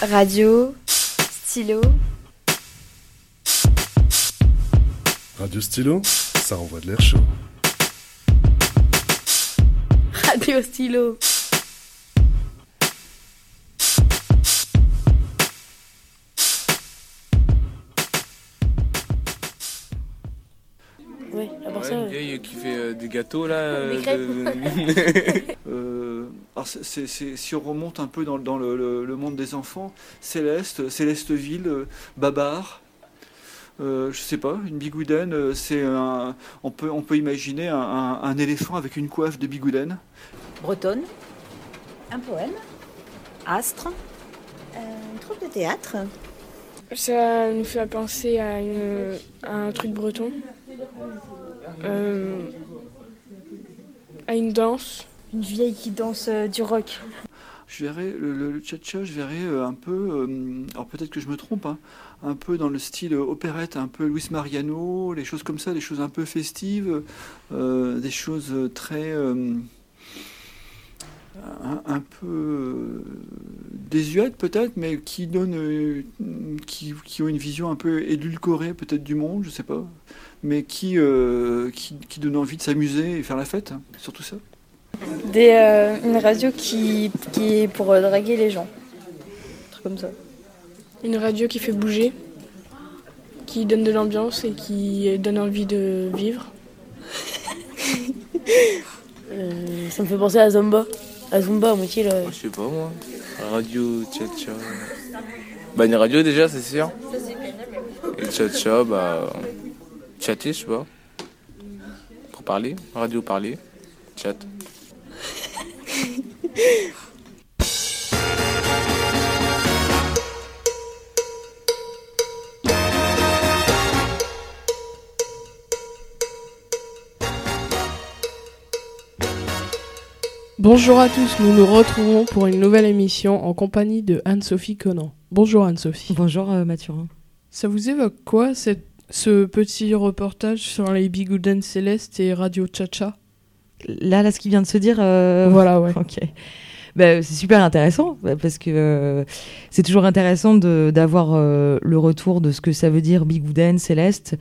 Radio, stylo. Radio Stylo, ça envoie de l'air chaud. Radio stylo. Oui, à part Ouais, ça. une vieille qui fait euh, des gâteaux là. euh, Des crêpes. de- Euh, c'est- si on remonte un peu dans, dans le, le- le monde des enfants, Céleste, Célesteville, euh, Babar, euh, je sais pas, une bigoudaine, euh, c'est un, on peut, on peut imaginer un, un- un éléphant avec une coiffe de bigoudaine. bretonne, un poème, astre, euh, une troupe de théâtre, Ça nous fait penser à, une- à un truc breton. Euh, à une danse. Une vieille qui danse euh, du rock. Je verrais le, le, je verrais euh, un peu, euh, alors peut-être que je me trompe, hein, un peu dans le style opérette, un peu Luis Mariano, les choses comme ça, des choses un peu festives, des choses très. un, peu désuètes peut-être, mais qui donnent, qui, ont une vision un peu édulcorée peut-être du monde, je sais pas, mais qui, qui, qui donnent envie de s'amuser et faire la fête, hein, surtout ça. Des, euh, une radio qui, qui est pour euh, draguer les gens. Un truc comme ça. Une radio qui fait bouger. Qui donne de l'ambiance et qui donne envie de vivre. euh, ça me fait penser à Zumba. À Zumba, à moitié là. Je sais pas moi. Radio tcha-tcha. Bah une radio déjà c'est sûr. Et tcha-tcha bah chatter je sais pas. Pour parler, radio parler, chat. Bonjour à tous, nous nous retrouvons pour une nouvelle émission en compagnie de Anne-Sophie Conan. Bonjour Anne-Sophie. Bonjour euh, Mathurin. Ça vous évoque quoi cette- ce petit reportage sur les Bigouden Céleste et Radio Chacha Là, là, ce qui vient de se dire. euh, Voilà, ouais. Ok. Bah, c'est super intéressant bah, parce que euh, c'est toujours intéressant d'avoir euh, le retour de ce que ça veut dire Bigouden, Céleste.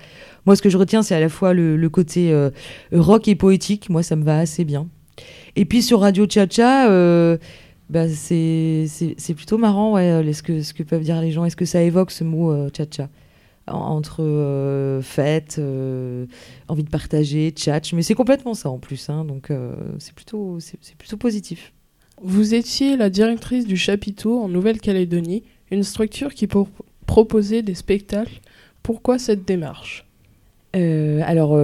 Moi, ce que je retiens, c'est à la fois le, le côté rock et poétique. Moi, ça me va assez bien. Et puis sur Radio Chacha, bah, c'est plutôt marrant ouais, ce, que, ce que peuvent dire les gens. Est-ce que ça évoque ce mot Chacha? Entre euh, fête, euh, envie de partager, tchatch, mais c'est complètement ça en plus, hein, donc euh, c'est plutôt, c'est c'est plutôt positif. Vous étiez la directrice du chapiteau en Nouvelle-Calédonie, une structure qui pour- proposait des spectacles. Pourquoi cette démarche? Alors,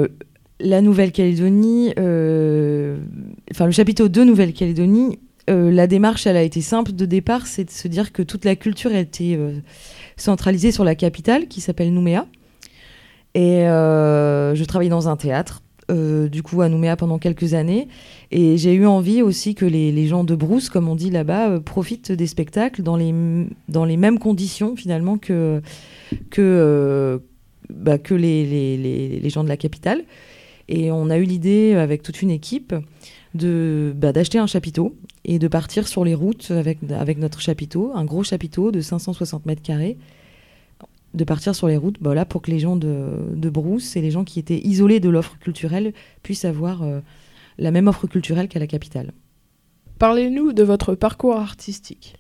la Nouvelle-Calédonie, enfin le chapiteau de Nouvelle-Calédonie, euh, la démarche, elle a été simple de départ, c'est de se dire que toute la culture a été euh, centralisée sur la capitale, qui s'appelle Nouméa. Et euh, je travaillais dans un théâtre, du coup à Nouméa pendant quelques années, et j'ai eu envie aussi que les, gens de Brousse, comme on dit là-bas, profitent des spectacles dans les, mêmes conditions finalement que, bah, les- les gens de la capitale. Et on a eu l'idée, avec toute une équipe, de bah, d'acheter un chapiteau et de partir sur les routes avec, avec notre chapiteau, un gros chapiteau de 560 mètres carrés, de partir sur les routes bah, là, pour que les gens de, de Brousse et les gens qui étaient isolés de l'offre culturelle puissent avoir euh, la même offre culturelle qu'à la capitale. Parlez-nous de votre parcours artistique.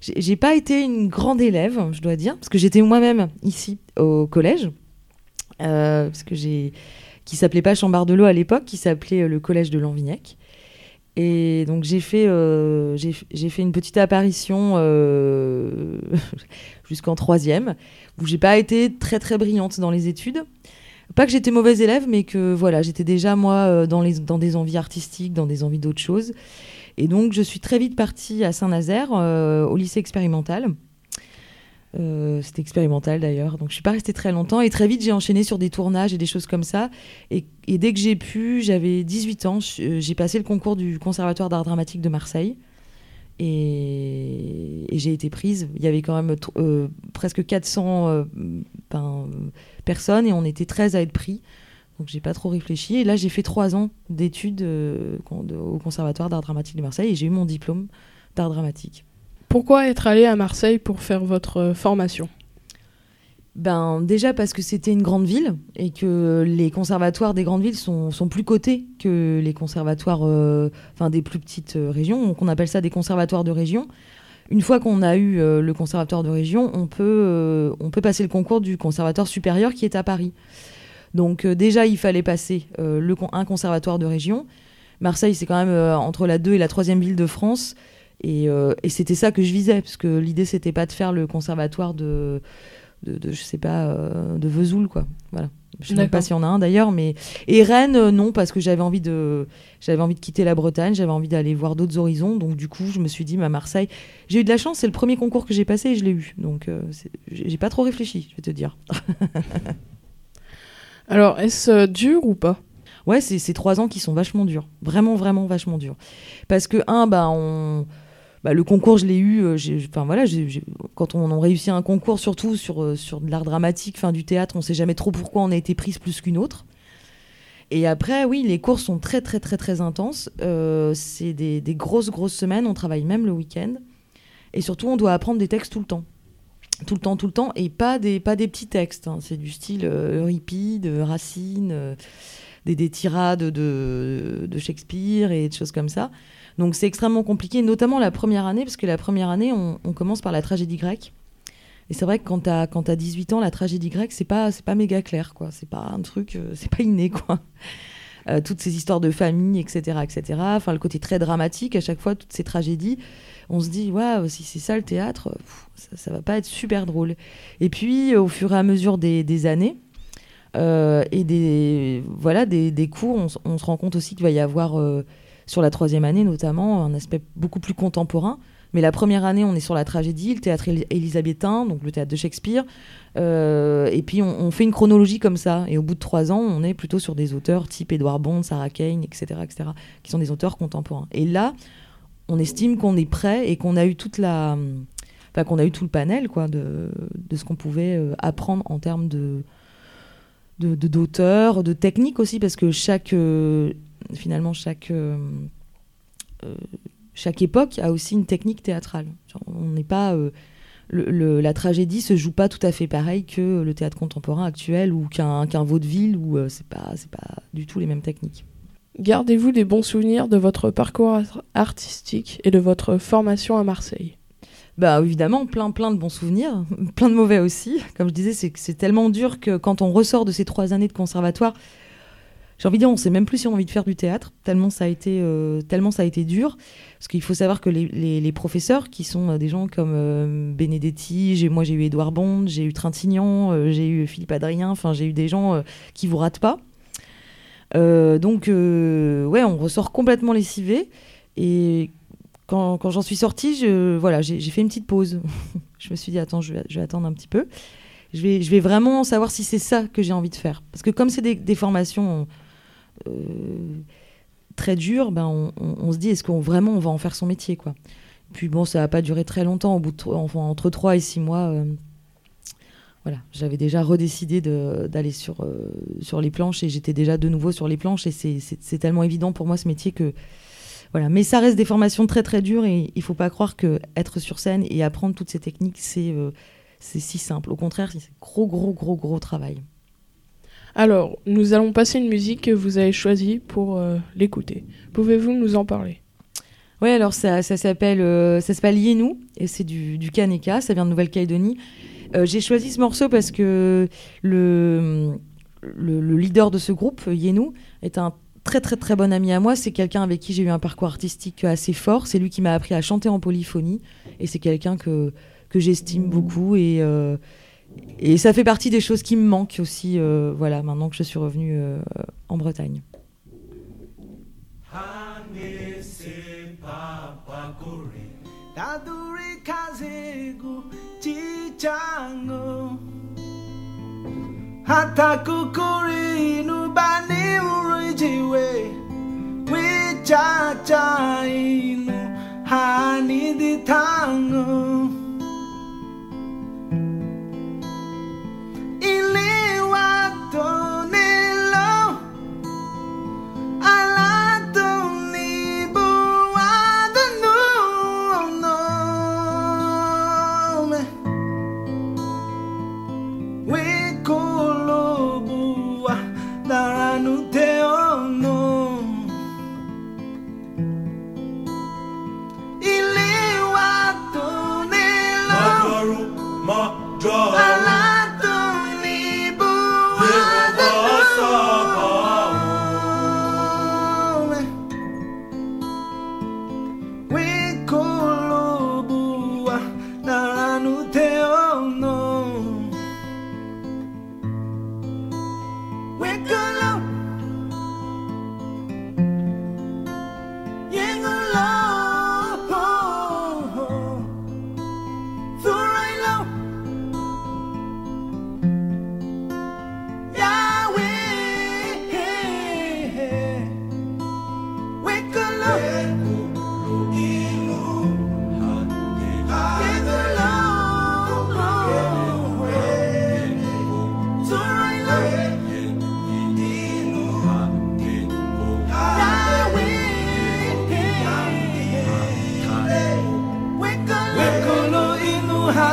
J'ai pas été une grande élève, je dois dire, parce que j'étais moi-même ici au collège, euh, parce que j'ai qui s'appelait pas Chambardelot à l'époque, qui s'appelait euh, le collège de Lanvignac. Et donc j'ai fait euh, fait une petite apparition euh, jusqu'en troisième, où j'ai pas été très très brillante dans les études. Pas que j'étais mauvaise élève, mais que voilà, j'étais déjà moi dans, les, dans des envies artistiques, dans des envies d'autres choses. Et donc je suis très vite partie à Saint-Nazaire, au lycée expérimental. Euh, C'était expérimental d'ailleurs, donc je suis pas restée très longtemps. Et très vite j'ai enchaîné sur des tournages et des choses comme ça. Et, dès que j'ai pu, j'avais 18 ans, je- j'ai passé le concours du Conservatoire d'art dramatique de Marseille. Et, j'ai été prise. Il y avait quand même euh, presque 400 euh, ben, personnes et on était 13 à être pris. Donc j'ai pas trop réfléchi. Et là, j'ai fait trois ans d'études euh, au Conservatoire d'art dramatique de Marseille et j'ai eu mon diplôme d'art dramatique. Pourquoi être allé à Marseille pour faire votre euh, formation? Ben, déjà parce que c'était une grande ville et que les conservatoires des grandes villes sont, sont plus cotés que les conservatoires euh, des plus petites euh, régions. Donc on appelle ça des conservatoires de région. Une fois qu'on a eu le conservatoire de région, on peut, on peut passer le concours du conservatoire supérieur qui est à Paris. Donc déjà, il fallait passer le, un conservatoire de région. Marseille, c'est quand même entre la 2 et la troisième ville de France. Et, euh, et c'était ça que je visais, parce que l'idée, c'était pas de faire le conservatoire de, de, de, je sais pas, euh, de Vesoul, quoi. Voilà. Je sais même pas s'il y en a un d'ailleurs, mais et Rennes, euh, non, parce que j'avais envie de, j'avais envie de quitter la Bretagne, j'avais envie d'aller voir d'autres horizons, donc du coup, je me suis dit, bah, Marseille, j'ai eu de la chance, c'est le premier concours que j'ai passé et je l'ai eu, donc euh, j'ai pas trop réfléchi, je vais te dire. Alors, est-ce dur ou pas? Ouais, c'est c'est trois ans qui sont vachement durs. Vraiment, vraiment vachement durs. Parce que, un, bah, on... bah, le concours, je l'ai eu. euh, Enfin, voilà, quand on, on réussit un concours, surtout sur, euh, sur de l'art dramatique, fin, du théâtre, on sait jamais trop pourquoi on a été prise plus qu'une autre. Et après, oui, les cours sont très, très, très, très intenses. Euh, c'est des, grosses, grosses semaines. On travaille même le week-end. Et surtout, on doit apprendre des textes tout le temps. Tout le temps, tout le temps. Et pas des, pas des petits textes. hein. C'est du style Euripide, Racine. des, des tirades de, de Shakespeare et des choses comme ça. Donc c'est extrêmement compliqué, notamment la première année, parce que la première année, on, commence par la tragédie grecque. Et c'est vrai que quand t'as quand t'as 18 ans, la tragédie grecque, c'est pas c'est pas méga clair, quoi. C'est pas un truc, euh, c'est pas inné, quoi. Euh, toutes ces histoires de famille, etc., etc. Enfin, le côté très dramatique à chaque fois, toutes ces tragédies. On se dit, waouh, si c'est ça le théâtre, ça, ça va pas être super drôle. Et puis, au fur et à mesure des, des années, euh, et des, voilà, des, des cours, on, se rend compte aussi qu'il va y avoir, sur la troisième année notamment, un aspect beaucoup plus contemporain. Mais la première année, on est sur la tragédie, le théâtre éli- élisabétain, donc le théâtre de Shakespeare. Euh, et puis, on, fait une chronologie comme ça. Et au bout de trois ans, on est plutôt sur des auteurs type Edward Bond, Sarah Kane, etc., etc., qui sont des auteurs contemporains. Et là, on estime qu'on est prêt et qu'on a eu toute la... Enfin, qu'on a eu tout le panel quoi, de, de ce qu'on pouvait euh, apprendre en termes de, de de- d'auteurs, de, techniques aussi, parce que chaque, euh, finalement, chaque, euh, euh, chaque époque a aussi une technique théâtrale. On n'est pas, euh, le- le- la tragédie se joue pas tout à fait pareil que le théâtre contemporain actuel ou qu'un, qu'un vaudeville, où euh, c'est pas, c'est pas du tout les mêmes techniques. Gardez-vous des bons souvenirs de votre parcours ar- artistique et de votre formation à Marseille Bah évidemment, plein plein de bons souvenirs, plein de mauvais aussi. Comme je disais, c'est tellement dur que quand on ressort de ces trois années de conservatoire, j'ai envie de dire, on sait même plus si on a envie de faire du théâtre, tellement ça a été, euh, tellement ça a été dur. Parce qu'il faut savoir que les, les- professeurs, qui sont euh, des gens comme euh, Benedetti, moi j'ai eu Édouard Bond, j'ai eu Trintignant, j'ai eu Philippe Adrien, enfin j'ai eu des gens qui vous ratent pas. Donc ouais, on ressort complètement lessivé. Et quand, quand j'en suis sortie, voilà, j'ai fait une petite pause. je me suis dit, attends, je vais, attendre un petit peu. Je vais, je vais vraiment savoir si c'est ça que j'ai envie de faire. Parce que comme c'est des, formations très dures, ben on, se dit, est-ce qu'on vraiment on va en faire son métier quoi Puis bon, ça n'a pas duré très longtemps. Au bout entre 3 et 6 mois, euh, voilà, j'avais déjà redécidé d'aller sur, euh, sur les planches et j'étais déjà de nouveau sur les planches. Et c'est- tellement évident pour moi ce métier que voilà, mais ça reste des formations très très dures et il faut pas croire que être sur scène et apprendre toutes ces techniques, c'est euh, c'est si simple. Au contraire, c'est gros gros gros gros travail. Alors, nous allons passer une musique que vous avez choisie pour euh, l'écouter. Pouvez-vous nous en parler? Oui, alors ça, ça s'appelle euh, Yenou et c'est du, Kaneka, ça vient de Nouvelle-Calédonie. Euh, J'ai choisi ce morceau parce que le, le, le leader de ce groupe, Yenou, est un très très très bon ami à moi. C'est quelqu'un avec qui j'ai eu un parcours artistique assez fort. C'est lui qui m'a appris à chanter en polyphonie et c'est quelqu'un que, que j'estime beaucoup et, euh, et ça fait partie des choses qui me manquent aussi. euh, voilà, maintenant que je suis revenue euh, en Bretagne.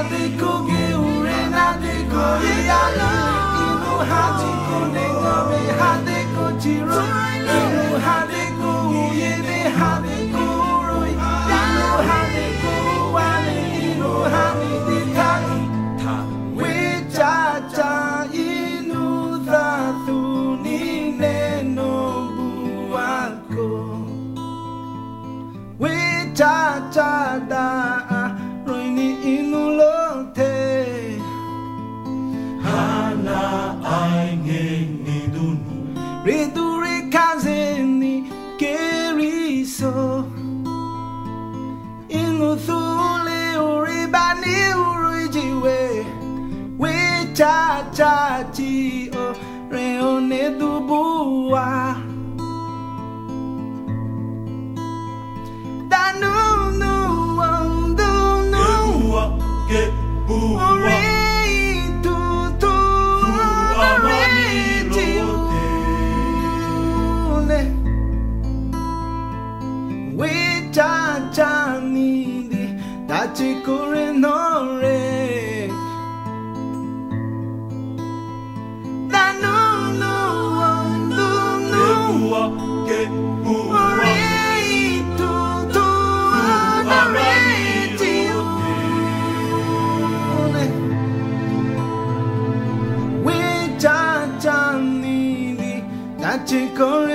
Inadeko geure nadeko ialo Inu hajiko hadeko hadeko hadeko child. magical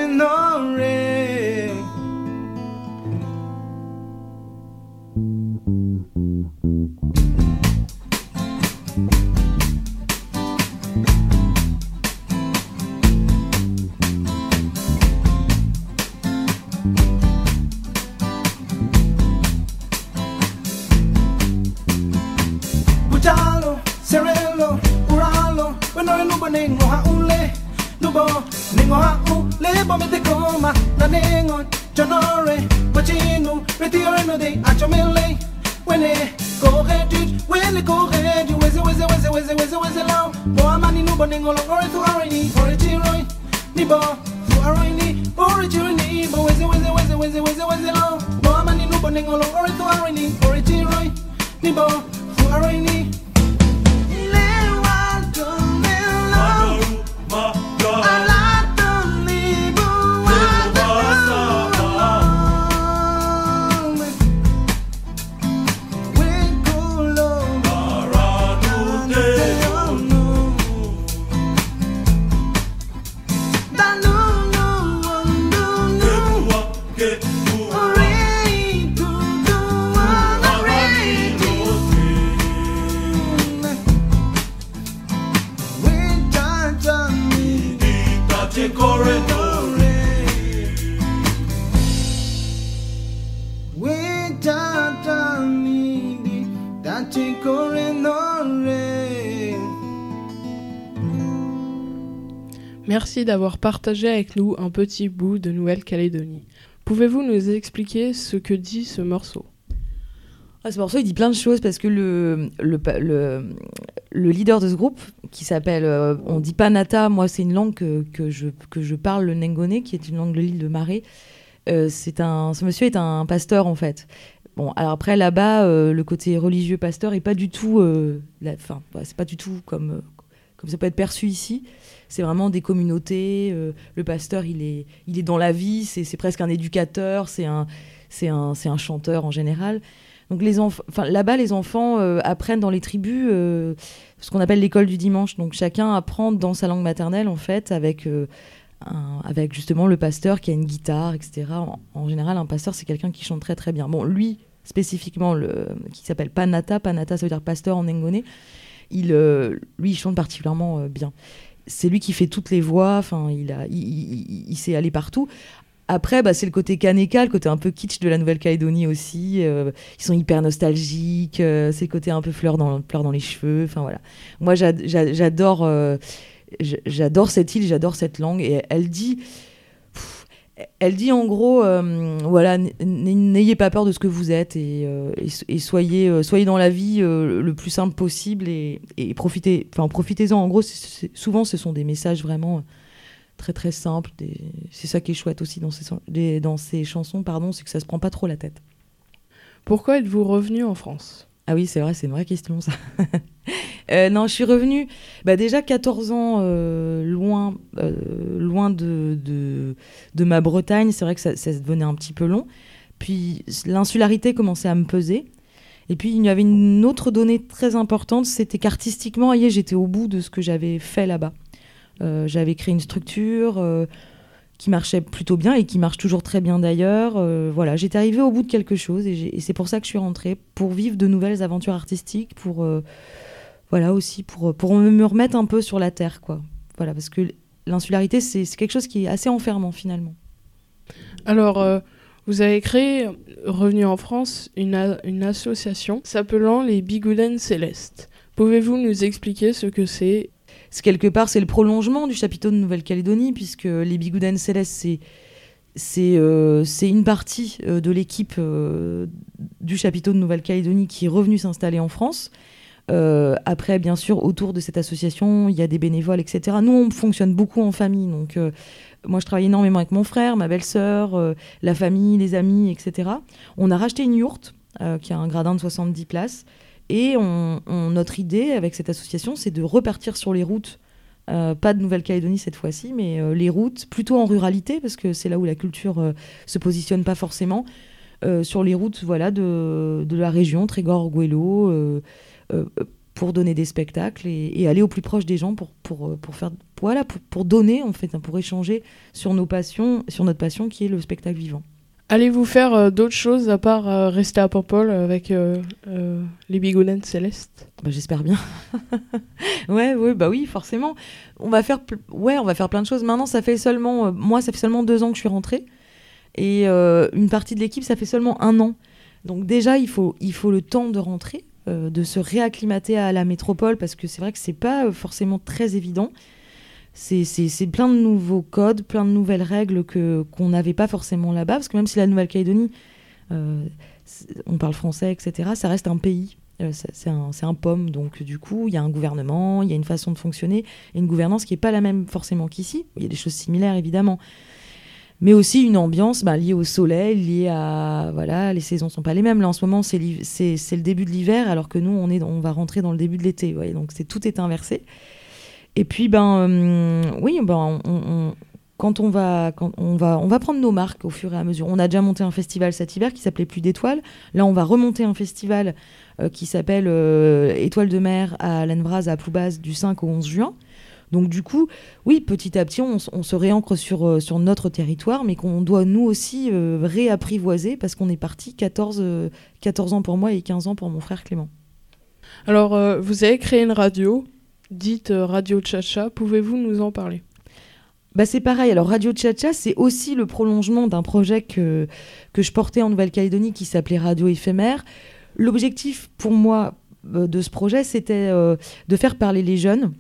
Mame te coma na nengon Jonore Pachino retiro no de acho mele Wene Corre tu Wele corre du Weze weze weze weze weze weze lao Boa mani nubo nengo lo Ore tu arini Ore tiroi Nibo Tu arini Ore tiroi Bo weze weze weze weze weze weze lao Boa mani nubo nengo lo Ore tu arini Ore tiroi Nibo Tu arini Merci d'avoir partagé avec nous un petit bout de Nouvelle-Calédonie. Pouvez-vous nous expliquer ce que dit ce morceau? Ah, ce morceau, il dit plein de choses parce que le, leader de ce groupe, qui s'appelle, euh, on dit pas Nata, moi c'est une langue que, que, je, parle, le Nengone, qui est une langue de l'île de Marais. Euh, c'est un, ce monsieur est un pasteur en fait. Bon, alors après là-bas, euh, le côté religieux pasteur est pas du tout, euh, enfin, c'est pas du tout comme, euh, comme ça peut être perçu ici. C'est vraiment des communautés. euh, le pasteur, il est, il est dans la vie. C'est presque un éducateur. C'est un, un, un chanteur en général. Donc les là-bas, les enfants euh, apprennent dans les tribus euh, ce qu'on appelle l'école du dimanche. Donc chacun apprend dans sa langue maternelle en fait, avec avec justement le pasteur qui a une guitare, etc. En, en général, un pasteur c'est quelqu'un qui chante très très bien. Bon, lui spécifiquement, le, qui s'appelle Panata, Panata ça veut dire pasteur en Ngone. Il, euh, lui, il chante particulièrement euh, bien. C'est lui qui fait toutes les voix. Il a, il, il- sait aller partout. Après, bah, c'est le côté Kaneka, le côté un peu kitsch de la Nouvelle-Calédonie aussi. euh, ils sont hyper nostalgiques. c'est le côté un peu fleur dans, fleur dans les cheveux. Voilà. Moi, j'a- j'a- j'adore, j'adore cette île, j'adore cette langue. Et elle dit, elle dit en gros, euh, voilà, n'ayez pas peur de ce que vous êtes et, euh, soyez, euh, soyez dans la vie le plus simple possible et, profitez, enfin profitez-en. En gros, souvent, ce sont des messages vraiment très très simples. C'est ça qui est chouette aussi dans ces, dans ces chansons, pardon, c'est que ça se prend pas trop la tête. Pourquoi êtes-vous revenu en France? Ah oui, c'est vrai, c'est une vraie question ça. Euh, non, je suis revenue bah, déjà 14 ans euh, loin, euh, loin de, de, de ma Bretagne. C'est vrai que ça, ça devenait un petit peu long. Puis l'insularité commençait à me peser. Et puis il y avait une autre donnée très importante, c'était qu'artistiquement, j'étais au bout de ce que j'avais fait là-bas. Euh, j'avais créé une structure euh, qui marchait plutôt bien et qui marche toujours très bien d'ailleurs. Euh, voilà, j'étais arrivée au bout de quelque chose et, c'est pour ça que je suis rentrée, pour vivre de nouvelles aventures artistiques, pour euh, voilà aussi pour pour me me remettre un peu sur la terre, quoi. Voilà, parce que l'insularité c'est quelque chose qui est assez enfermant finalement. Alors, euh, vous avez créé, revenu en France, une, une association s'appelant les Bigouden Célestes. Pouvez-vous nous expliquer ce que c'est C'est quelque part, c'est le prolongement du chapiteau de Nouvelle-Calédonie, puisque les Bigouden Célestes, c'est c'est euh, une partie euh, de l'équipe euh, du chapiteau de Nouvelle-Calédonie qui est revenue s'installer en France. Après, bien sûr, autour de cette association, il y a des bénévoles, etc. Nous, on fonctionne beaucoup en famille. Donc, moi, je travaille énormément avec mon frère, ma belle-sœur, la famille, les amis, etc. On a racheté une yourte qui a un gradin de 70 places. Et notre idée avec cette association, c'est de repartir sur les routes. Euh, pas de Nouvelle-Calédonie cette fois-ci, mais euh, les routes plutôt en ruralité, parce que c'est là où la culture euh, se positionne pas forcément. Euh, sur les routes voilà, de, la région, Trégor, Guélo, pour donner des spectacles et, aller au plus proche des gens pour, pour, pour, faire, voilà, pour donner, en fait, hein, pour échanger sur, nos passions, sur notre passion qui est le spectacle vivant. Allez-vous faire euh, d'autres choses à part euh, rester à Paimpol avec euh, les Bigouden Célestes? Bah, J'espère bien. ouais, ouais, bah oui, forcément. On va faire, ouais, on va faire plein de choses. Maintenant, ça fait seulement, moi, ça fait seulement deux ans que je suis rentrée, et une partie de l'équipe, ça fait seulement un an. Donc déjà, il faut, il faut le temps de rentrer, de se réacclimater à la métropole, parce que c'est vrai que c'est pas forcément très évident. C'est plein de nouveaux codes, plein de nouvelles règles que qu'on n'avait pas forcément là-bas, parce que même si la Nouvelle-Calédonie, euh, on parle français, etc., ça reste un pays. Euh, c'est un, un pomme, donc du coup, il y a un gouvernement, il y a une façon de fonctionner, et une gouvernance qui n'est pas la même forcément qu'ici. Il y a des choses similaires, évidemment. Mais aussi une ambiance bah, liée au soleil, liée à... Voilà, les saisons sont pas les mêmes. Là, en ce moment, c'est le début de l'hiver, alors que nous, on, est, on va rentrer dans le début de l'été. voyez, donc c'est tout est inversé. Et puis, ben, euh, oui, ben, on- quand on va, quand on va, on va prendre nos marques au fur et à mesure. On a déjà monté un festival cet hiver qui s'appelait Plus d'étoiles. Là, on va remonter un festival euh, qui s'appelle euh, Étoiles de mer à Lenbraz à Ploubaz du 5 au 11 juin. Donc du coup, oui, petit à petit, on, on se réancre sur, sur notre territoire, mais qu'on doit nous aussi réapprivoiser parce qu'on est parti 14, euh, 14 ans pour moi et 15 ans pour mon frère Clément. Alors, vous avez créé une radio, dite euh, Radio Chacha. Pouvez-vous nous en parler? Bah c'est pareil. Alors Radio Chacha, c'est aussi le prolongement d'un projet que, que je portais en Nouvelle-Calédonie qui s'appelait Radio Éphémère. L'objectif pour moi euh, de ce projet, c'était euh, de faire parler les jeunes,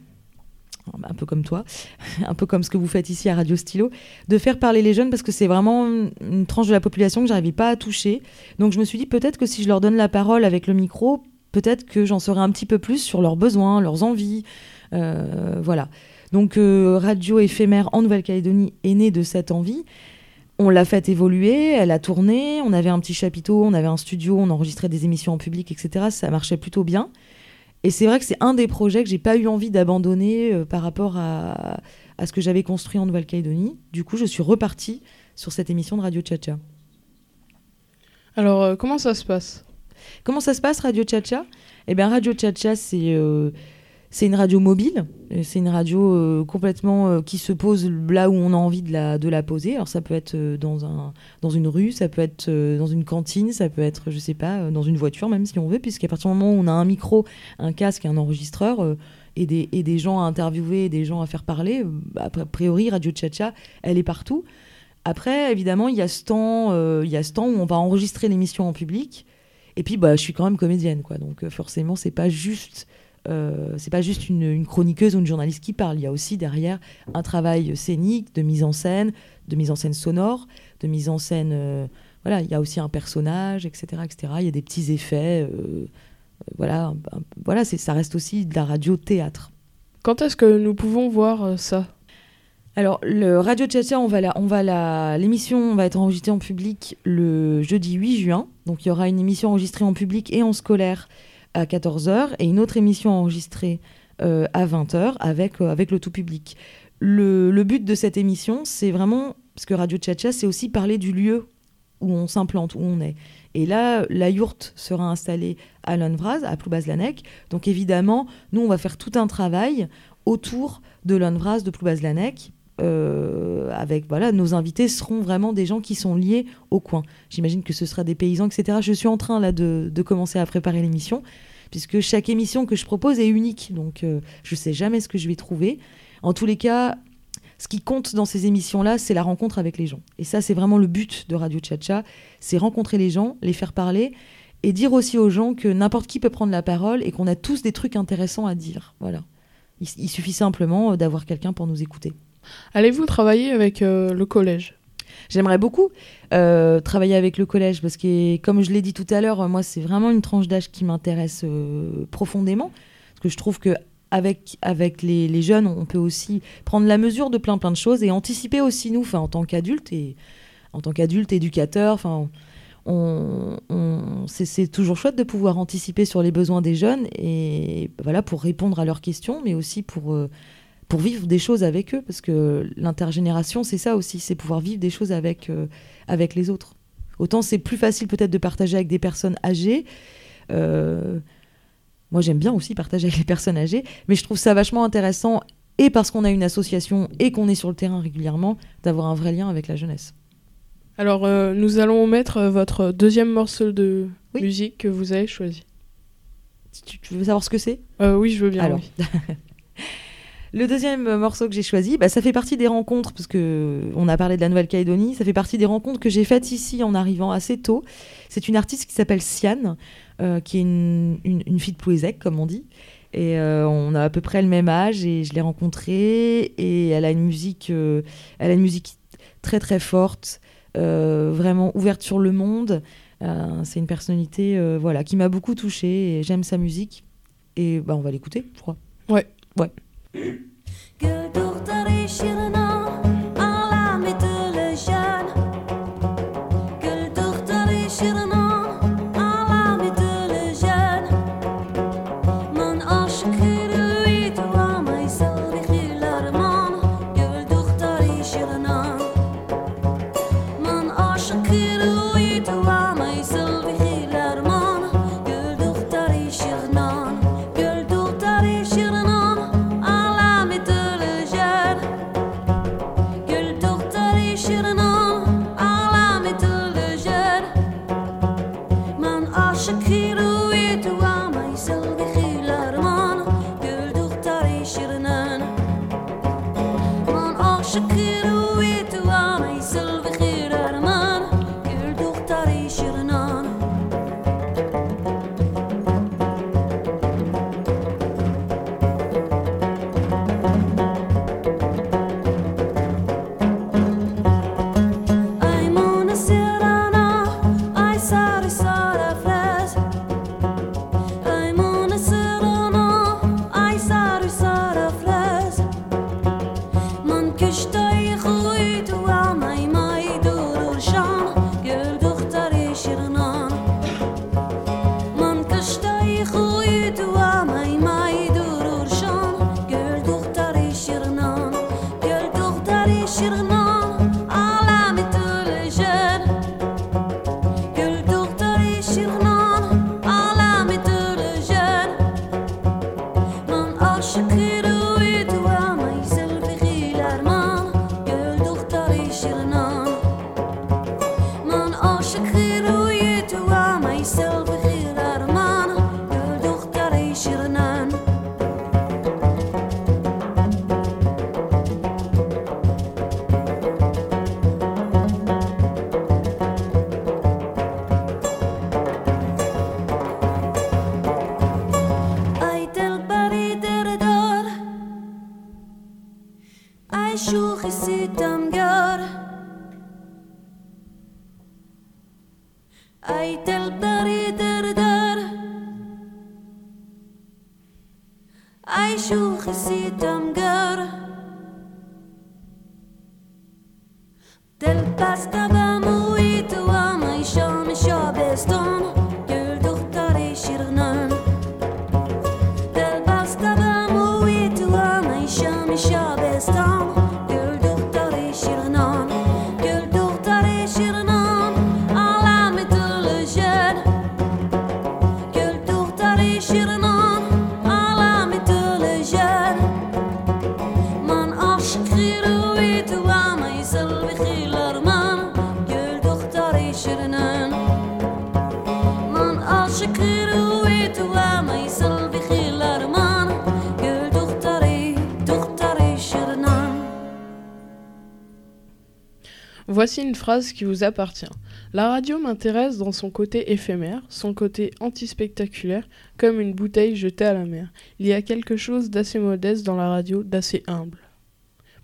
un peu comme toi, un peu comme ce que vous faites ici à Radio Stylo, de faire parler les jeunes parce que c'est vraiment une, tranche de la population que j'arrivais pas à toucher. Donc je me suis dit peut-être que si je leur donne la parole avec le micro, peut-être que j'en saurai un petit peu plus sur leurs besoins, leurs envies. Euh, voilà. Donc euh, Radio éphémère en Nouvelle-Calédonie est née de cette envie. On l'a fait évoluer, elle a tourné, on avait un petit chapiteau, on avait un studio, on enregistrait des émissions en public, etc. Ça marchait plutôt bien. Et c'est vrai que c'est un des projets que j'ai pas eu envie d'abandonner euh, par rapport à, ce que j'avais construit en Nouvelle-Calédonie. Du coup, je suis repartie sur cette émission de Radio Tchatcha. Alors, comment ça se passe? Comment ça se passe, Radio Chacha Eh bien, Radio Chacha, c'est euh, c'est une radio mobile. Euh, C'est une radio euh, complètement qui se pose là où on a envie de la, de la poser. Alors, ça peut être dans, un, dans une rue, ça peut être dans une cantine, ça peut être, je sais pas, dans une voiture, même si on veut, puisqu'à partir du moment où on a un micro, un casque, un enregistreur. et des, et des gens à interviewer, des gens à faire parler, bah, a priori, Radio Chacha, elle est partout. Après, évidemment, il y a ce temps, il y a ce temps où on va enregistrer l'émission en public. Et puis, bah, je suis quand même comédienne, quoi. Donc, euh, forcément, c'est pas juste, euh, c'est pas juste une, chroniqueuse ou une journaliste qui parle. Il y a aussi derrière un travail scénique, de mise en scène, de mise en scène sonore, de mise en scène. euh, voilà, il y a aussi un personnage, etc., etc. Il y a des petits effets. voilà, voilà, c'est, ça reste aussi de la radio théâtre. Quand est-ce que nous pouvons voir ça? Alors, le Radio Tchatcha, on va la, on va la, l'émission va être enregistrée en public le jeudi 8 juin. Donc, il y aura une émission enregistrée en public et en scolaire à 14h et une autre émission enregistrée euh, à 20h avec, euh, avec le tout public. Le, but de cette émission, c'est vraiment, parce que Radio Tchatcha, c'est aussi parler du lieu où on s'implante, où on est. Et là, la yourte sera installée à Lonvraz, à Ploubazlanec. Donc évidemment, nous, on va faire tout un travail autour de Lonvraz, de Ploubazlanec. Euh, avec voilà, nos invités seront vraiment des gens qui sont liés au coin. J'imagine que ce sera des paysans, etc. Je suis en train là de, de commencer à préparer l'émission, puisque chaque émission que je propose est unique, donc euh, je sais jamais ce que je vais trouver. En tous les cas, ce qui compte dans ces émissions-là, c'est la rencontre avec les gens. Et ça, c'est vraiment le but de Radio Chacha, c'est rencontrer les gens, les faire parler, et dire aussi aux gens que n'importe qui peut prendre la parole et qu'on a tous des trucs intéressants à dire. Voilà. Il, il suffit simplement euh, d'avoir quelqu'un pour nous écouter. Allez-vous travailler avec euh, le collège? J'aimerais beaucoup euh, travailler avec le collège parce que, comme je l'ai dit tout à l'heure, moi, c'est vraiment une tranche d'âge qui m'intéresse euh, profondément. Parce que je trouve que avec, avec les, les jeunes, on peut aussi prendre la mesure de plein plein de choses et anticiper aussi nous, en tant qu'adultes et en tant qu'adultes, éducateurs, enfin, on, c'est- toujours chouette de pouvoir anticiper sur les besoins des jeunes et voilà pour répondre à leurs questions, mais aussi pour pour vivre des choses avec eux, parce que l'intergénération, c'est ça aussi, c'est pouvoir vivre des choses avec, euh, avec les autres. Autant c'est plus facile peut-être de partager avec des personnes âgées. euh, moi, j'aime bien aussi partager avec les personnes âgées, mais je trouve ça vachement intéressant, et parce qu'on a une association et qu'on est sur le terrain régulièrement, d'avoir un vrai lien avec la jeunesse. Alors, euh, nous allons mettre votre deuxième morceau de Oui. musique que vous avez choisi. Tu, tu veux savoir ce que c'est? Oui, je veux bien. Alors, oui. le deuxième euh, morceau que j'ai choisi, bah, ça fait partie des rencontres, parce que on a parlé de la Nouvelle-Calédonie, ça fait partie des rencontres que j'ai faites ici en arrivant assez tôt. C'est une artiste qui s'appelle Siane, euh, qui est une, une, une fille de Plouézec, comme on dit. Et euh, on a à peu près le même âge, et je l'ai rencontrée, et elle a une musique, euh, elle a une musique très très forte, euh, vraiment ouverte sur le monde. Euh, c'est une personnalité euh, voilà, qui m'a beaucoup touchée, et j'aime sa musique. Et bah, on va l'écouter, je crois. Ouais. Ouais. Good. Voici une phrase qui vous appartient. La radio m'intéresse dans son côté éphémère, son côté antispectaculaire, comme une bouteille jetée à la mer. Il y a quelque chose d'assez modeste dans la radio, d'assez humble.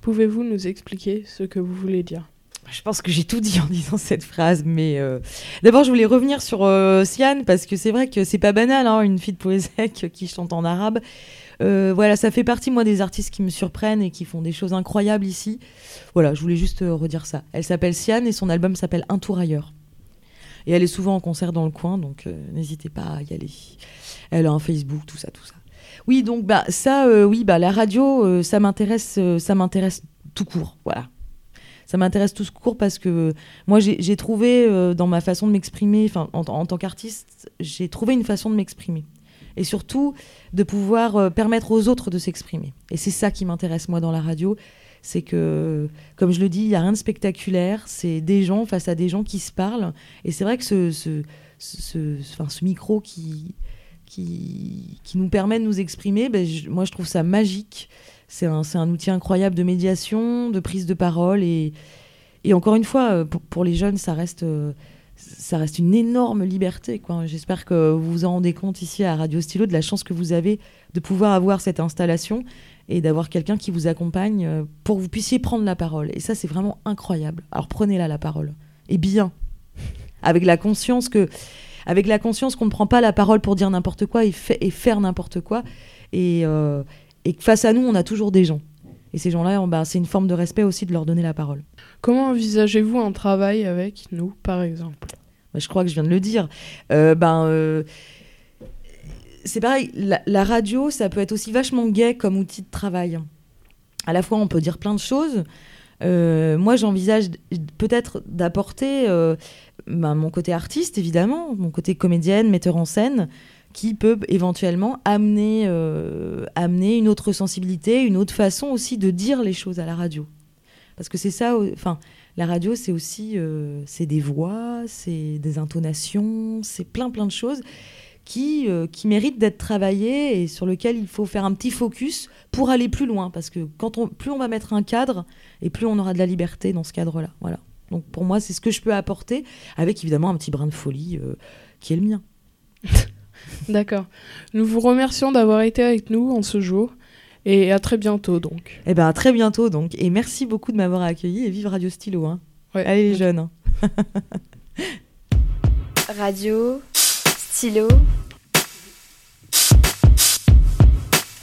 Pouvez-vous nous expliquer ce que vous voulez dire? Je pense que j'ai tout dit en disant cette phrase, mais euh, d'abord je voulais revenir sur euh, Siane parce que c'est vrai que c'est pas banal, hein, une fille de Poésec qui chante en arabe. Euh, voilà, ça fait partie moi des artistes qui me surprennent et qui font des choses incroyables ici. Voilà, je voulais juste euh, redire ça. Elle s'appelle Siane et son album s'appelle Un tour ailleurs. Et elle est souvent en concert dans le coin, donc n'hésitez pas à y aller. Elle a un Facebook, tout ça, tout ça. Oui, donc bah ça, oui, bah la radio, ça m'intéresse, ça m'intéresse tout court, voilà. Ça m'intéresse tout court parce que moi j'ai trouvé euh, dans ma façon de m'exprimer, en, en tant qu'artiste, j'ai trouvé une façon de m'exprimer et surtout de pouvoir euh, permettre aux autres de s'exprimer. Et c'est ça qui m'intéresse moi dans la radio, c'est que, comme je le dis, il y a rien de spectaculaire, c'est des gens face à des gens qui se parlent. Et c'est vrai que ce, ce, ce, ce micro qui, nous permet de nous exprimer, ben, moi je trouve ça magique. C'est un, un outil incroyable de médiation, de prise de parole. Et, et encore une fois, euh, pour, les jeunes, ça reste, euh, ça reste une énorme liberté. J'espère que vous vous en rendez compte ici à Radio Stylo de la chance que vous avez de pouvoir avoir cette installation et d'avoir quelqu'un qui vous accompagne euh, pour que vous puissiez prendre la parole. Et ça, c'est vraiment incroyable. Alors prenez-la la parole. Et bien. Avec la conscience que. Avec la conscience qu'on ne prend pas la parole pour dire n'importe quoi et, fa- et faire n'importe quoi. Et, et que face à nous, on a toujours des gens. Et ces gens-là, on- bah, c'est une forme de respect aussi de leur donner la parole. Comment envisagez-vous un travail avec nous, par exemple? Bah, je crois que je viens de le dire. Euh, ben, euh, c'est pareil, la, la radio, ça peut être aussi vachement gay comme outil de travail. À la fois, on peut dire plein de choses. Euh, moi, j'envisage peut-être d'apporter ben, mon côté artiste, évidemment, mon côté comédienne, metteur en scène, qui peut éventuellement amener, euh, amener une autre sensibilité, une autre façon aussi de dire les choses à la radio. Parce que c'est ça, enfin, la radio, c'est aussi, euh, c'est des voix, c'est des intonations, c'est plein plein de choses qui, euh, qui méritent d'être travaillées et sur lesquelles il faut faire un petit focus pour aller plus loin. Parce que quand on, plus on va mettre un cadre, et plus on aura de la liberté dans ce cadre-là. Voilà. Donc pour moi, c'est ce que je peux apporter, avec évidemment un petit brin de folie qui est le mien. D'accord. Nous vous remercions d'avoir été avec nous en ce jour et à très bientôt donc. Eh ben à très bientôt donc, et merci beaucoup de m'avoir accueilli et vive Radio Stylo. Hein. Allez les jeunes. hein. Radio, stylo,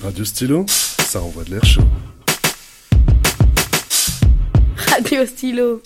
Radio Stylo, ça envoie de l'air chaud. Radio Stylo.